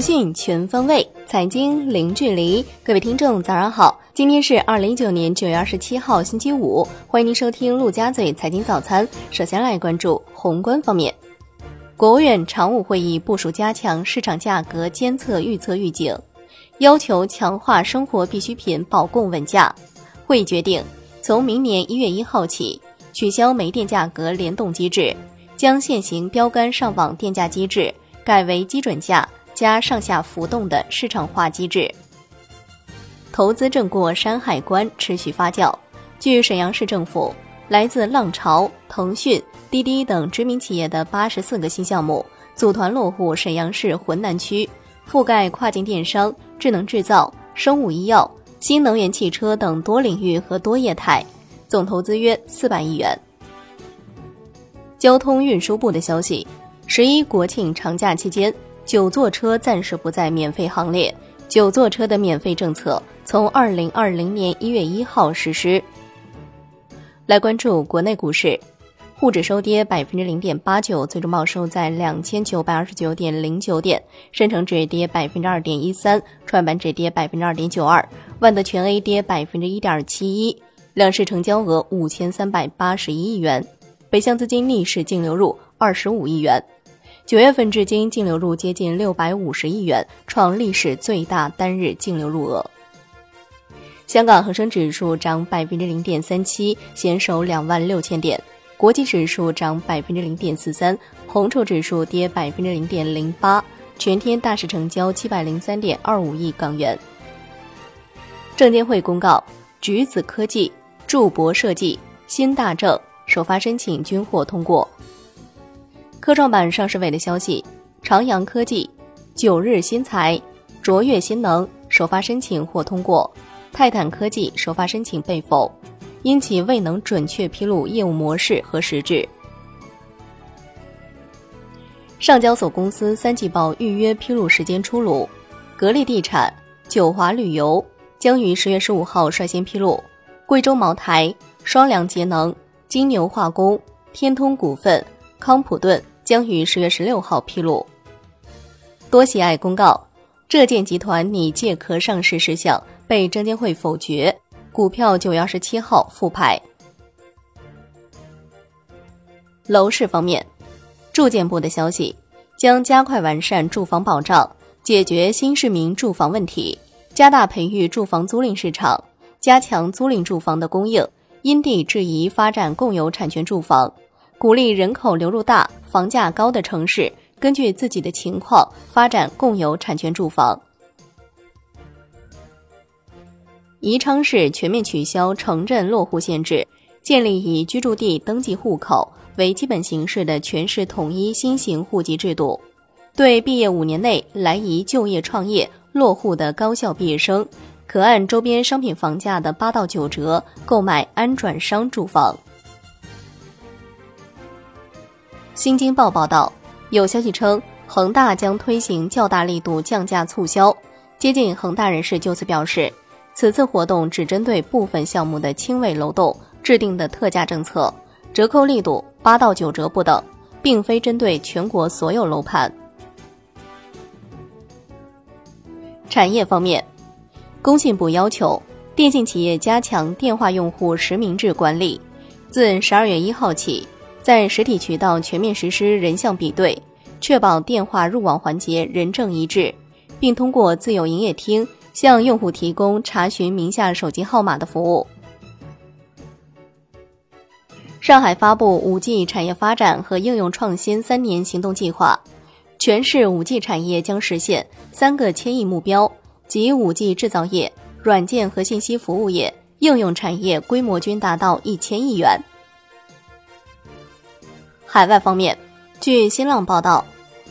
讯全方位，财经零距离。各位听众，早上好！今天是二零一九年九月二十七号，星期五。欢迎您收听陆家嘴财经早餐。首先来关注宏观方面，国务院常务会议部署加强市场价格监测预测预警，要求强化生活必需品保供稳价。会议决定，从明年一月一号起，取消煤电价格联动机制，将现行标杆上网电价机制改为基准价。加上下浮动的市场化机制，投资正过山海关持续发酵。据沈阳市政府，来自浪潮、腾讯、滴滴等知名企业的八十四个新项目组团落户沈阳市浑南区，覆盖跨境电商、智能制造、生物医药、新能源汽车等多领域和多业态，总投资约四百亿元。交通运输部的消息：十一国庆长假期间。九座车暂时不在免费行列。九座车的免费政策从二零二零年一月一号实施。来关注国内股市，沪指收跌百分之零点八九，最终报收在两千九百二十九点零九点；深成指跌百分之二点一三，创业板指跌百分之二点九二，万德全 A 跌百分之一点七一。两市成交额五千三百八十一亿元，北向资金逆势净流入二十五亿元。九月份至今净流入接近六百五十亿元，创历史最大单日净流入额。香港恒生指数涨百分之零点三七，险守两万六千点；国际指数涨百分之零点四三，红筹指数跌百分之零点零八。全天大市成交七百零三点二五亿港元。证监会公告，橘子科技、筑博设计、新大正首发申请均获通过。科创板上市委的消息，长阳科技、九日新材、卓越新能首发申请或通过，泰坦科技首发申请被否，因其未能准确披露业务模式和实质。上交所公司三季报预约披露时间出炉，格力地产、九华旅游将于十月十五号率先披露，贵州茅台、双良节能、金牛化工、天通股份、康普顿。将于十月十六号披露。多喜爱公告，浙建集团拟借壳上市事项被证监会否决，股票九月二十七号复牌。楼市方面，住建部的消息将加快完善住房保障，解决新市民住房问题，加大培育住房租赁市场，加强租赁住房的供应，因地制宜发展共有产权住房。鼓励人口流入大、房价高的城市，根据自己的情况发展共有产权住房。宜昌市全面取消城镇落户限制，建立以居住地登记户口为基本形式的全市统一新型户籍制度。对毕业五年内来宜就业创业落户的高校毕业生，可按周边商品房价的八到九折购买安转商住房。新京报报道，有消息称，恒大将推行较大力度降价促销。接近恒大人士就此表示，此次活动只针对部分项目的轻微楼栋制定的特价政策，折扣力度八到九折不等，并非针对全国所有楼盘。产业方面，工信部要求电信企业加强电话用户实名制管理，自十二月一号起。在实体渠道全面实施人像比对，确保电话入网环节人证一致，并通过自有营业厅向用户提供查询名下手机号码的服务。上海发布五 G 产业发展和应用创新三年行动计划，全市五 G 产业将实现三个千亿目标，即五 G 制造业、软件和信息服务业、应用产业规模均达到一千亿元。海外方面，据新浪报道，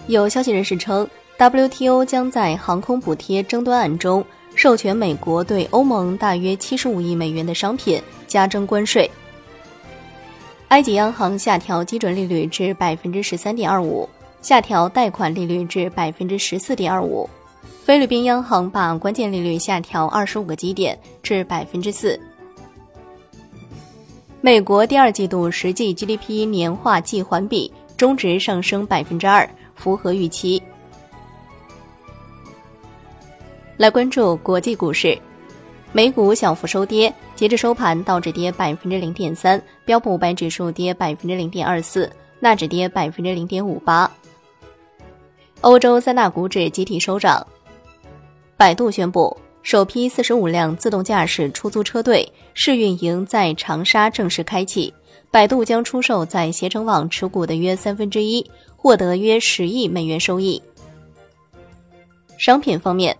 有消息人士称，WTO 将在航空补贴争端案中授权美国对欧盟大约七十五亿美元的商品加征关税。埃及央行下调基准利率至百分之十三点二五，下调贷款利率至百分之十四点二五。菲律宾央行把关键利率下调二十五个基点至百分之四。美国第二季度实际 GDP 年化季环比中值上升百分之二，符合预期。来关注国际股市，美股小幅收跌，截至收盘，道指跌百分之零点三，标普五百指数跌百分之零点二四，纳指跌百分之零点五八。欧洲三大股指集体收涨。百度宣布，首批四十五辆自动驾驶出租车队试运营在长沙正式开启，百度将出售在携程网持股的约三分之一，获得约十亿美元收益。商品方面。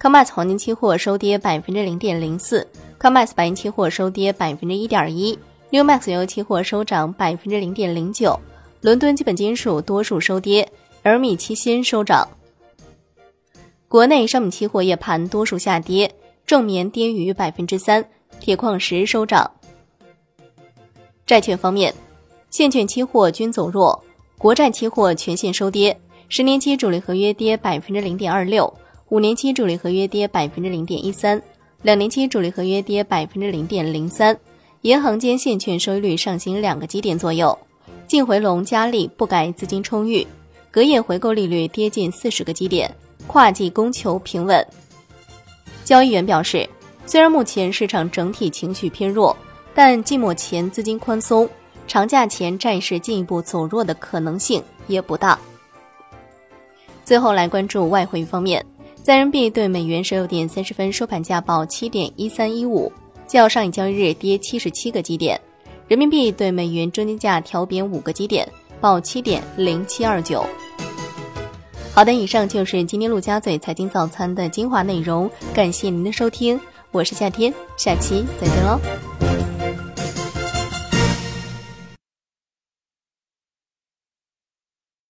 COMEX 黄金期货收跌百分之零点零四，COMEX 白银期货收跌百分之一点一，NEWMAX 原油期货收涨百分之零点零九，伦敦基本金属多数收跌，而米其锌收涨。国内商品期货夜盘多数下跌，正棉跌逾百分之三，铁矿石收涨。债券方面，现券期货均走弱，国债期货全线收跌，十年期主力合约跌百分之零点二六。五年期主力合约跌百分之零点一三，两年期主力合约跌百分之零点零三，银行间现券收益率上行两个基点左右，净回笼加力不改资金充裕，隔夜回购利率跌近四十个基点，跨季供求平稳。交易员表示，虽然目前市场整体情绪偏弱，但季末前资金宽松，长假前债市进一步走弱的可能性也不大。最后来关注外汇方面。在人民币对美元十六点三十分收盘价报七点一三一五，较上一交易日跌七十七个基点。人民币对美元中间价调贬五个基点，报七点零七二九。好的，以上就是今天陆家嘴财经早餐的精华内容，感谢您的收听，我是夏天，下期再见喽。